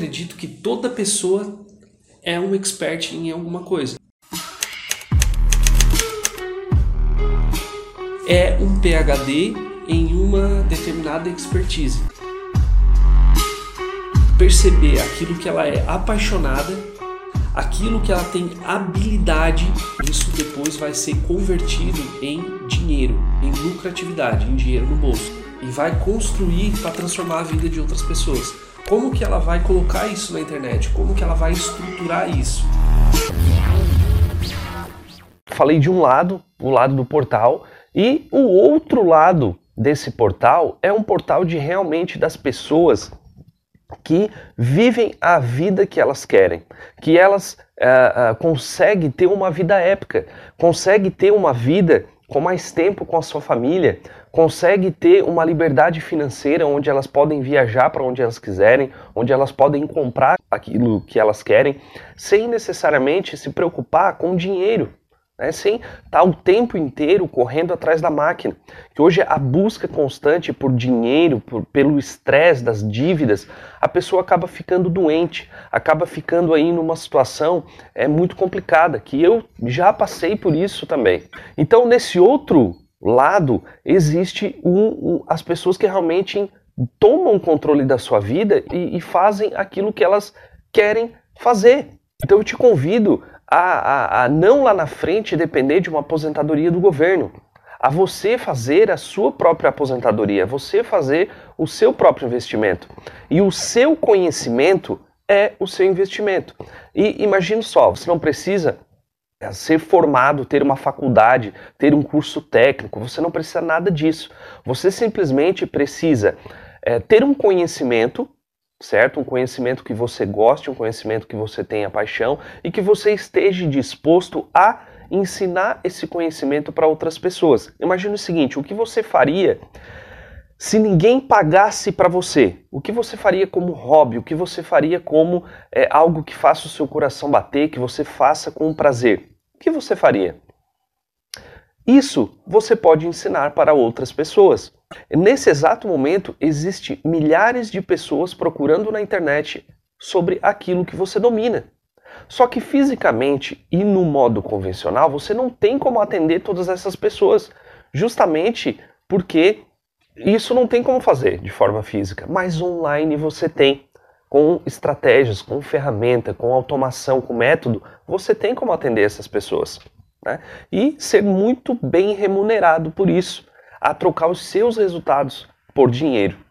acredito que toda pessoa é um expert em alguma coisa. É um PhD em uma determinada expertise. Perceber aquilo que ela é apaixonada, aquilo que ela tem habilidade, isso depois vai ser convertido em dinheiro, em lucratividade, em dinheiro no bolso. E vai construir para transformar a vida de outras pessoas. Como que ela vai colocar isso na internet? Como que ela vai estruturar isso? Falei de um lado, o lado do portal, e o outro lado desse portal é um portal de realmente das pessoas que vivem a vida que elas querem, que elas uh, uh, conseguem ter uma vida épica, conseguem ter uma vida com mais tempo com a sua família, consegue ter uma liberdade financeira onde elas podem viajar para onde elas quiserem, onde elas podem comprar aquilo que elas querem, sem necessariamente se preocupar com dinheiro. Né, sem estar tá o tempo inteiro correndo atrás da máquina. Que hoje a busca constante por dinheiro, por, pelo estresse das dívidas, a pessoa acaba ficando doente, acaba ficando aí numa situação é muito complicada, que eu já passei por isso também. Então, nesse outro lado, existe um, um, as pessoas que realmente tomam controle da sua vida e, e fazem aquilo que elas querem fazer. Então eu te convido a, a, a não lá na frente depender de uma aposentadoria do governo, a você fazer a sua própria aposentadoria, você fazer o seu próprio investimento. E o seu conhecimento é o seu investimento. E imagine só, você não precisa é, ser formado, ter uma faculdade, ter um curso técnico, você não precisa nada disso. Você simplesmente precisa é, ter um conhecimento certo? Um conhecimento que você goste, um conhecimento que você tenha paixão e que você esteja disposto a ensinar esse conhecimento para outras pessoas. Imagina o seguinte: o que você faria se ninguém pagasse para você? O que você faria como hobby? O que você faria como é, algo que faça o seu coração bater, que você faça com prazer? O que você faria? Isso você pode ensinar para outras pessoas. Nesse exato momento, existe milhares de pessoas procurando na internet sobre aquilo que você domina. Só que fisicamente e no modo convencional, você não tem como atender todas essas pessoas, justamente porque isso não tem como fazer de forma física, mas online você tem. Com estratégias, com ferramenta, com automação, com método, você tem como atender essas pessoas. Né? E ser muito bem remunerado por isso a trocar os seus resultados por dinheiro.